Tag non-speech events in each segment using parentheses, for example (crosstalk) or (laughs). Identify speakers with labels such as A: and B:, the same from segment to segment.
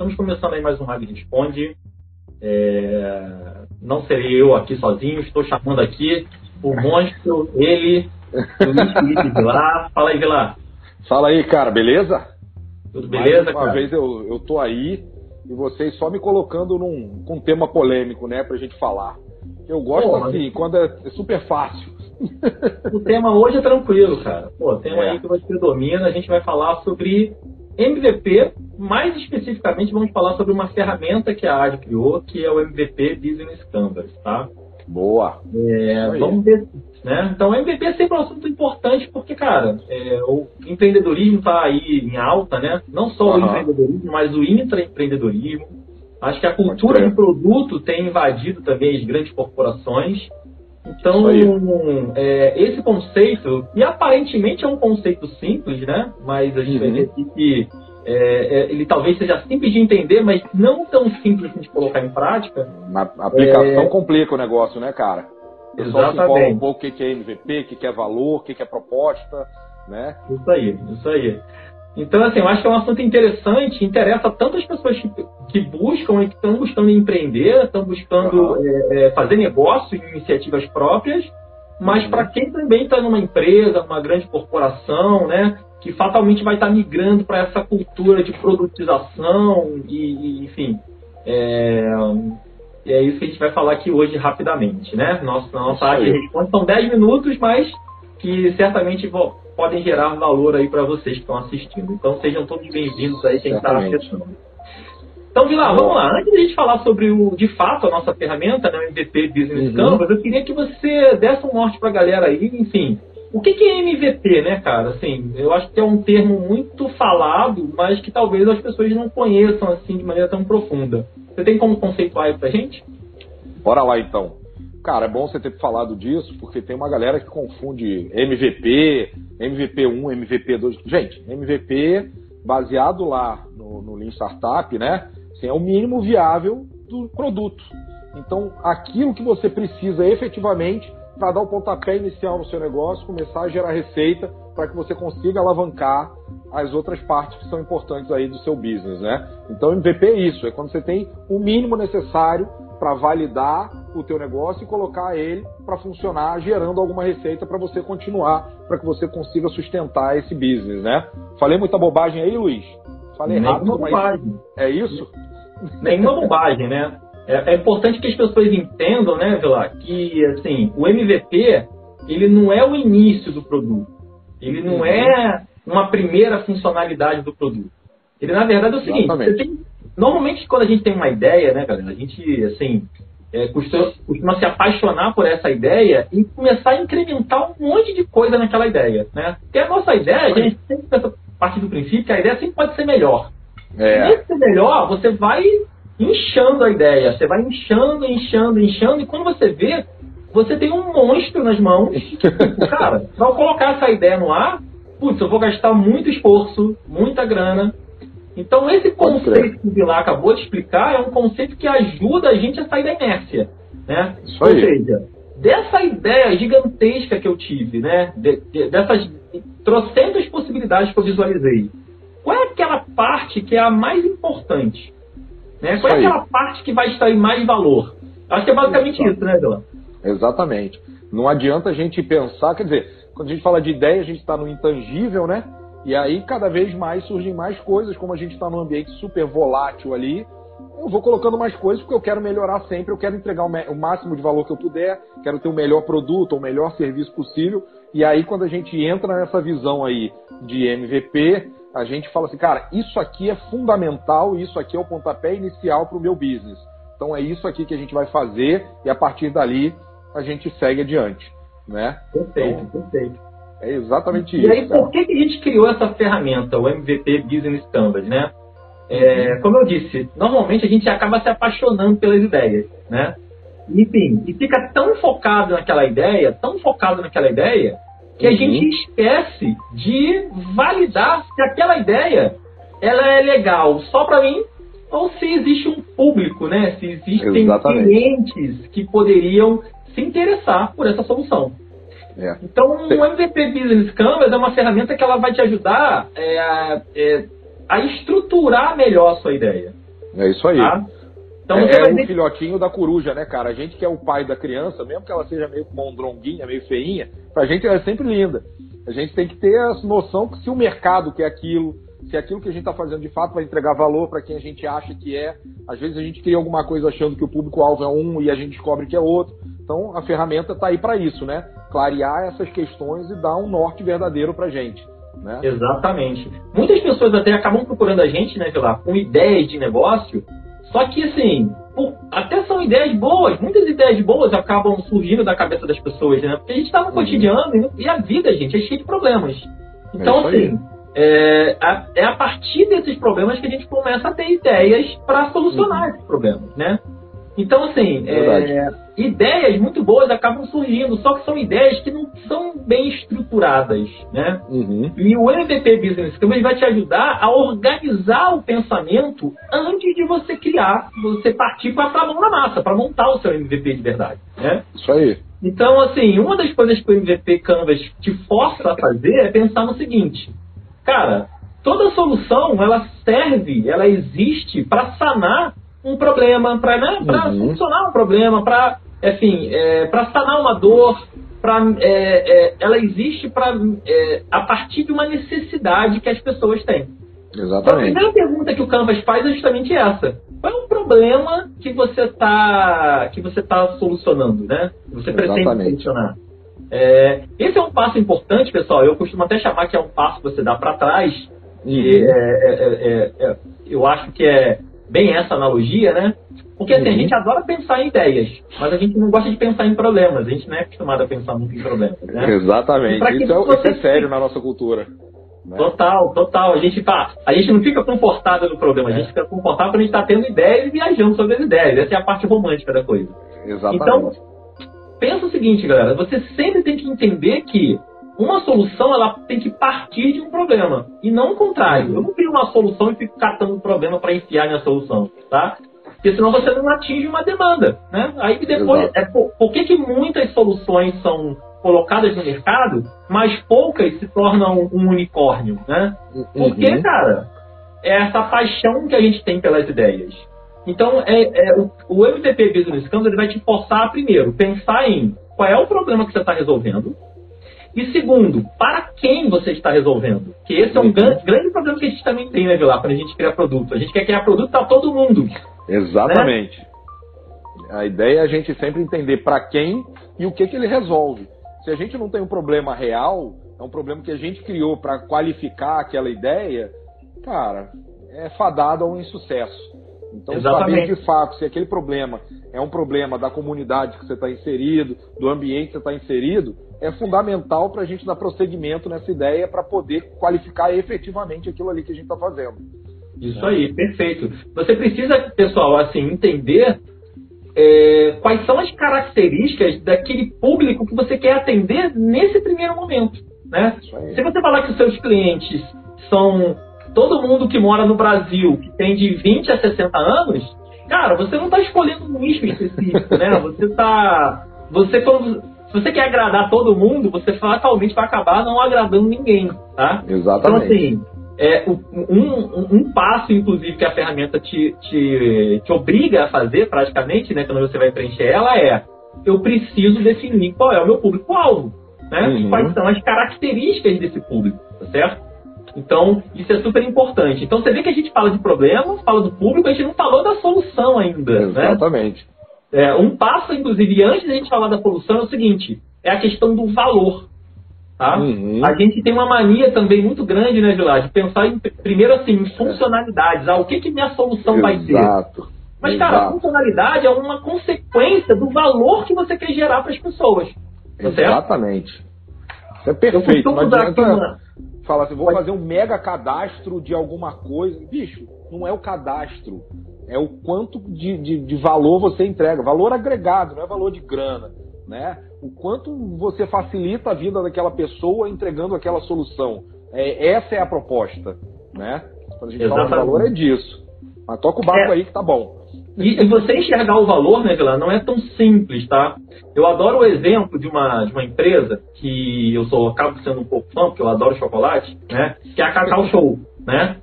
A: Estamos começando aí mais um Rádio Responde. É... Não serei eu aqui sozinho, estou chamando aqui o monstro, ele, Luiz Felipe Vilar. Fala aí, Vilar.
B: Fala aí, cara, beleza?
A: Tudo beleza,
B: Mais uma
A: cara?
B: vez eu, eu tô aí e vocês só me colocando num com um tema polêmico, né, pra gente falar. Eu gosto
A: Pô,
B: assim,
A: mas-
B: quando é, é super fácil.
A: O tema hoje é tranquilo, cara. Pô, o tema
B: É.
A: aí que você domina, a gente vai falar sobre MVP. Mais especificamente, vamos falar sobre uma ferramenta que a AD criou, que é o MVP Business Canvas, tá?
B: Boa.
A: É, vamos ver, né? Então, o MVP é sempre um assunto importante porque, cara, é, o empreendedorismo está aí em alta, né? Não só o
B: Aham.
A: empreendedorismo, mas o intraempreendedorismo. Acho que a cultura de produto tem invadido também as grandes corporações. Então, é, esse conceito, e aparentemente é um conceito simples, né? Mas a gente vai
B: Uhum.
A: ver que é, é, ele talvez seja simples de entender, mas não tão simples de colocar em prática.
B: Na aplicação
A: É.
B: complica o negócio, né, cara? O pessoal se
A: Exatamente.
B: um pouco o que é MVP, o que é valor, o que é proposta, né?
A: Isso aí, isso aí. Então, assim, eu acho que é um assunto interessante, interessa tanto as pessoas que, que buscam e que estão buscando empreender, estão buscando é, é, fazer negócio em iniciativas próprias, mas
B: Uhum.
A: para quem também está numa empresa, numa grande corporação, né, que fatalmente vai estar migrando para essa cultura de produtização e, e, enfim, é, é isso que a gente vai falar aqui hoje rapidamente, né? Nossa, nossa área de resposta são 10 minutos, mas que certamente vo- podem gerar valor aí para vocês que estão assistindo. Então sejam todos bem-vindos aí quem está acessando. Então, Vila, vamos lá. Antes de a gente falar sobre o, de fato a nossa ferramenta, né, o MVP Business
B: Uhum.
A: Canvas, eu queria que você desse um norte para a galera aí, enfim. O que, que é MVP, né, cara? Assim, eu acho que é um termo muito falado, mas que talvez as pessoas não conheçam assim de maneira tão profunda. Você tem como conceituar aí pra gente?
B: Bora lá então. Cara, é bom você ter falado disso, porque tem uma galera que confunde MVP, MVP1, MVP2. Gente, MVP baseado lá no, no Lean Startup, né? Assim, é o mínimo viável do produto. Então, aquilo que você precisa efetivamente para dar o pontapé inicial no seu negócio, começar a gerar receita para que você consiga alavancar as outras partes que são importantes aí do seu business, né? Então, MVP é isso, é quando você tem o mínimo necessário para validar o teu negócio e colocar ele para funcionar, gerando alguma receita para você continuar, para que você consiga sustentar esse business, né? Falei muita bobagem aí, Luiz? Falei
A: Nenhuma
B: rápido, mas
A: bobagem.
B: é isso?
A: Nenhuma bobagem, né? É, é importante que as pessoas entendam, né, Vila, que assim, o MVP ele não é o início do produto. Ele não é uma primeira funcionalidade do produto. Ele, na verdade, é o seguinte, tem- normalmente quando a gente tem uma ideia, né, galera, a gente, assim, é, costuma, costuma se apaixonar por essa ideia e começar a incrementar um monte de coisa naquela ideia, né? Porque a nossa ideia, a gente sempre pensa, partir do princípio que a ideia sempre pode ser melhor.
B: É,
A: E ser melhor, você vai inchando a ideia. Você vai inchando, inchando, inchando. E quando você vê, você tem um monstro nas mãos. (laughs) Cara, pra eu colocar essa ideia no ar, putz, eu vou gastar muito esforço, muita grana. Então, esse conceito que o Vilar acabou de explicar é um conceito que ajuda a gente a sair da inércia. Né?
B: Isso
A: Ou
B: aí.
A: seja, dessa ideia gigantesca que eu tive, né? de- de- dessas trocentas possibilidades que eu visualizei, qual é aquela parte que é a mais importante? Né? Qual é aquela parte que vai extrair mais valor? Acho que é basicamente
B: Isso.
A: isso, né, Vila?
B: Exatamente. Não adianta a gente pensar, quer dizer, quando a gente fala de ideia, a gente está no intangível, né? E aí cada vez mais surgem mais coisas, como a gente está num ambiente super volátil ali. Eu vou colocando mais coisas porque eu quero melhorar sempre, eu quero entregar o, o máximo de valor que eu puder, quero ter o melhor produto, o melhor serviço possível. E aí quando a gente entra nessa visão aí de MVP, a gente fala assim, cara, isso aqui é fundamental, isso aqui é o pontapé inicial para o meu business. Então é isso aqui que a gente vai fazer e a partir dali a gente segue adiante, né?
A: Perfeito,
B: Então,
A: perfeito.
B: É exatamente
A: E
B: isso.
A: aí,
B: cara.
A: por que, que a gente criou essa ferramenta, o MVP Business Canvas, né? É, como eu disse, normalmente a gente acaba se apaixonando pelas ideias, né? Enfim, e fica tão focado naquela ideia, tão focado naquela ideia, que a
B: Uhum.
A: gente esquece de validar se aquela ideia ela é legal só para mim ou se existe um público, né? Se existem
B: Exatamente.
A: clientes que poderiam se interessar por essa solução.
B: É.
A: Então, o MVP Business Canvas é uma ferramenta que ela vai te ajudar é, a- é, a estruturar melhor a sua ideia.
B: É isso aí. Tá? Então, é, é o filhotinho da coruja, né, cara? A gente que é o pai da criança, mesmo que ela seja meio mondronguinha, meio feinha, pra gente ela é sempre linda. A gente tem que ter a noção que se o mercado quer aquilo, se aquilo que a gente está fazendo de fato vai entregar valor para quem a gente acha que é. Às vezes a gente cria alguma coisa achando que o público-alvo é um e a gente descobre que é outro. Então a ferramenta está aí para isso, né? Clarear essas questões e dar um norte verdadeiro para a gente. Né?
A: Exatamente. Muitas pessoas até acabam procurando a gente, né, lá, com ideias de negócio, só que assim, até são ideias boas, muitas ideias boas acabam surgindo da cabeça das pessoas, né? Porque a gente está no uhum. cotidiano e a vida, gente, é cheia de problemas. Então, é assim, é a, é a partir desses problemas que a gente começa a ter ideias para solucionar uhum. esses problemas, né? Então, assim, é, ideias muito boas acabam surgindo, só que são ideias que não são bem estruturadas, né? Uhum. E o MVP Business Canvas vai te ajudar a organizar o pensamento antes de você criar, você partir para a mão na massa, para montar o seu MVP de verdade, né?
B: Isso aí.
A: Então, assim, uma das coisas que o MVP Canvas te força a fazer é pensar no seguinte, cara, toda solução, ela serve, ela existe para sanar um problema, para né, uhum. solucionar um problema, para enfim, é, para sanar uma dor, pra, é, é, ela existe para é, a partir de uma necessidade que as pessoas têm.
B: Exatamente.
A: Então, a primeira pergunta que o Canvas faz é justamente essa. Qual é o problema que você está que você tá solucionando, né? Você pretende solucionar. É, esse é um passo importante, pessoal. Eu costumo até chamar que é um passo que você dá para trás. Uhum. E, é, eu acho que é bem essa analogia, né? Porque assim, uhum. a gente adora pensar em ideias, mas a gente não gosta de pensar em problemas. A gente não é acostumado a pensar muito em problemas, né?
B: Exatamente. Isso, é, isso é sério na nossa cultura.
A: Né? Total, total. A gente, tá, a gente não fica confortável no problema, é. a gente fica confortável quando a gente está tendo ideias e viajando sobre as ideias. Essa é a parte romântica da coisa.
B: Exatamente.
A: Então, pensa o seguinte, galera, você sempre tem que entender que uma solução ela tem que partir de um problema e não o contrário. Eu não crio uma solução e fico catando um problema para enfiar minha solução, tá? Porque senão você não atinge uma demanda, né? Aí depois, é, por, por que, que muitas soluções são colocadas no mercado, mas poucas se tornam um unicórnio, né? Porque, uhum. cara, é essa paixão que a gente tem pelas ideias. Então, é, é o, o MVP Business Canvas ele vai te forçar, primeiro, pensar em qual é o problema que você está resolvendo, e segundo, para quem você está resolvendo? Que esse é um grande, grande problema que a gente também tem, né, Vilar, quando a gente cria produto. A gente quer criar produto para todo mundo.
B: Exatamente. Né? A ideia é a gente sempre entender para quem e o que, que ele resolve. Se a gente não tem um problema real, é um problema que a gente criou para qualificar aquela ideia, cara, é fadado a um insucesso. Então, Exatamente. saber de fato se aquele problema é um problema da comunidade que você está inserido, do ambiente que você está inserido, é fundamental para a gente dar prosseguimento nessa ideia para poder qualificar efetivamente aquilo ali que a gente está fazendo.
A: Isso aí, perfeito. Você precisa, pessoal, assim, entender é, quais são as características daquele público que você quer atender nesse primeiro momento. Né? Se você falar que os seus clientes são todo mundo que mora no Brasil, que tem de 20 a 60 anos, cara, você não está escolhendo um nicho específico, né? (laughs) Você está. Você, quando, se você quer agradar todo mundo, você fatalmente vai acabar não agradando ninguém, tá?
B: Exatamente.
A: Então, assim, é, um, um, passo, inclusive, que a ferramenta te, te, te obriga a fazer, praticamente, né, quando você vai preencher ela, é eu preciso definir qual é o meu público-alvo, né? Uhum. Quais são as características desse público, tá certo? Então, isso é super importante. Então, você vê que a gente fala de problemas, fala do público, a gente não falou da solução ainda.
B: Né? Exatamente.
A: Né? É, um passo, inclusive, antes da gente falar da solução, é o seguinte: é a questão do valor. Tá? Uhum. A gente tem uma mania também muito grande, né, Gilad, de pensar em, primeiro assim, em funcionalidades. Ah, o que, que minha solução
B: Exato.
A: vai ter? Mas, Exato. cara, a funcionalidade é uma consequência do valor que você quer gerar para as pessoas.
B: Tá Exatamente. Isso é perfeito. Não adianta... Uma fala assim, vou fazer um mega cadastro de alguma coisa. Bicho, não é o cadastro. É o quanto de, de, de valor você entrega. Valor agregado, não é valor de grana. Né? O quanto você facilita a vida daquela pessoa entregando aquela solução. É, essa é a proposta. Né? Quando a gente Exatamente. fala de valor, é disso. Mas toca o barco é. aí que tá bom.
A: E, e, você enxergar o valor, né, Vila, não é tão simples, tá? Eu adoro o exemplo de uma, de uma empresa que eu sou acabo sendo um pouco fã, porque eu adoro chocolate, né? Que é a Cacau Show, né?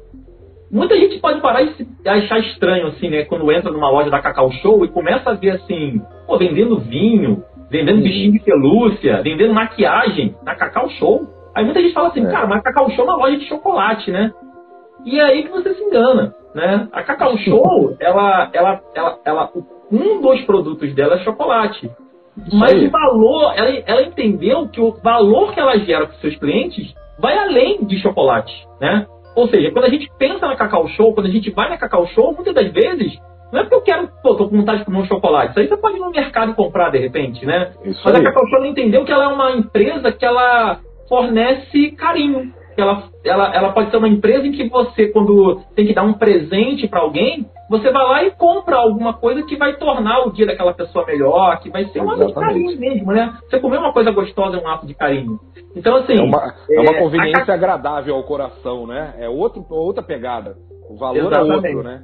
A: muita gente pode parar e se achar estranho, assim, né? Quando entra numa loja da Cacau Show e começa a ver, assim, pô, vendendo vinho, vendendo bichinho de pelúcia, vendendo maquiagem na Cacau Show. Aí muita gente fala assim, é. cara, mas a Cacau Show é uma loja de chocolate, né? E é aí que você se engana, né? A Cacau Show, ela, ela, ela, ela, um dos produtos dela é chocolate. Mas o valor, ela, ela entendeu que o valor que ela gera para os seus clientes vai além de chocolate, né? Ou seja, quando a gente pensa na Cacau Show, quando a gente vai na Cacau Show, muitas das vezes, não é porque eu quero, pô, tô com vontade de comer um chocolate. Isso aí você pode ir no mercado e comprar de repente, né? Isso Mas aí. a Cacau Show entendeu que ela é uma empresa que ela fornece carinho. Ela, ela, ela pode ser uma empresa em que você, quando tem que dar um presente para alguém, você vai lá e compra alguma coisa que vai tornar o dia daquela pessoa melhor, que vai ser um ato de carinho mesmo, né? Você comer uma coisa gostosa é um ato de carinho. Então, assim.
B: É uma, é uma é, conveniência a... agradável ao coração, né? É outro, outra pegada. O valor Exatamente. é outro, né?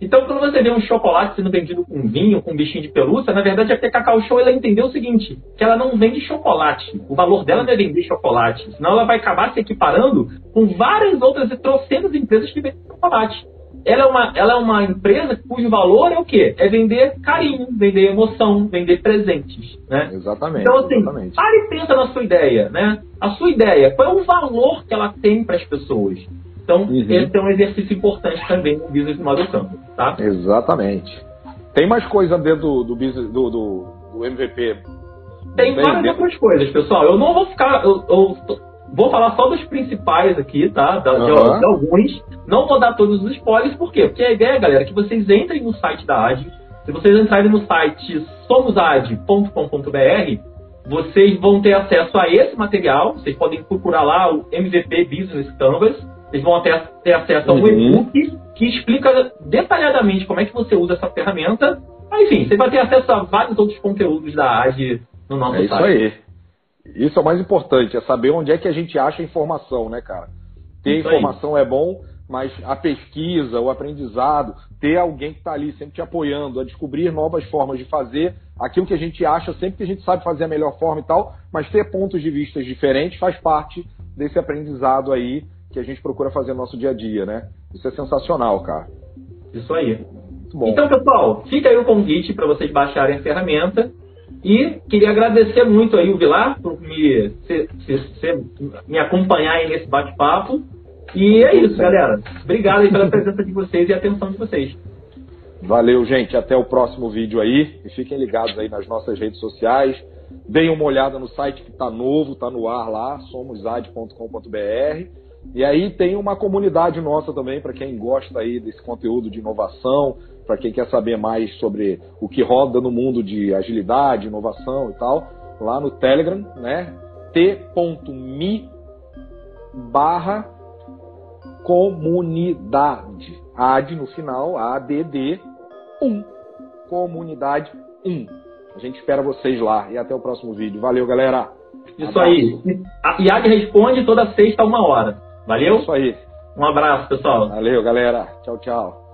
A: Então, quando você vê um chocolate sendo vendido com vinho, com um bichinho de pelúcia, na verdade a Cacau Show ela entendeu o seguinte, que ela não vende chocolate. O valor dela não é vender chocolate. Senão ela vai acabar se equiparando com várias outras e trocentas empresas que vendem chocolate. Ela é, uma, ela é uma empresa cujo valor é o quê? É vender carinho, vender emoção, vender presentes. Né?
B: Exatamente.
A: Então, assim,
B: exatamente.
A: pare e pensa na sua ideia. Né? A sua ideia, qual é o valor que ela tem para as pessoas? Então, uhum. esse é um exercício importante também no Business Model Canvas, tá?
B: Exatamente. Tem mais coisa dentro do, do, business, do, do, do MVP?
A: Tem várias outras coisas, pessoal. Eu não vou ficar... Eu, eu, vou falar só dos principais aqui, tá? De, uhum. de, alguns. Não vou dar todos os spoilers, por quê? Porque a ideia, galera, é que vocês entrem no site da AD. Se vocês entrarem no site somosad.com.br, vocês vão ter acesso a esse material. Vocês podem procurar lá o MVP Business Canvas eles vão ter, ter acesso a um uhum. e-book que explica detalhadamente como é que você usa essa ferramenta. Mas, enfim, você vai ter acesso a vários outros conteúdos da AGE no nosso
B: é
A: site.
B: É isso aí. Isso é o mais importante, é saber onde é que a gente acha a informação, né, cara? Ter isso informação aí. é bom, mas a pesquisa, o aprendizado, ter alguém que está ali sempre te apoiando a descobrir novas formas de fazer aquilo que a gente acha, sempre que a gente sabe fazer a melhor forma e tal, mas ter pontos de vista diferentes faz parte desse aprendizado aí que a gente procura fazer no nosso dia a dia, né? Isso é sensacional, cara.
A: Isso aí. Então, pessoal, fica aí o convite para vocês baixarem a ferramenta. E queria agradecer muito aí o Vilar por me, se, se, se, me acompanhar aí nesse bate-papo. E é isso, galera. Obrigado aí pela (laughs) presença de vocês e atenção de vocês.
B: Valeu, gente. Até o próximo vídeo aí. E fiquem ligados aí nas nossas redes sociais. Deem uma olhada no site que está novo, está no ar lá, somosad.com.br. E aí tem uma comunidade nossa também para quem gosta aí desse conteúdo de inovação, para quem quer saber mais sobre o que roda no mundo de agilidade, inovação e tal, lá no Telegram, né? t.me barra comunidade. AD no final, ADD 1. Comunidade 1. A gente espera vocês lá e até o próximo vídeo. Valeu, galera!
A: Isso Abraço. aí. A IAD responde toda sexta, uma hora. Valeu?
B: Isso aí.
A: Um abraço, pessoal.
B: Valeu, galera. Tchau, tchau.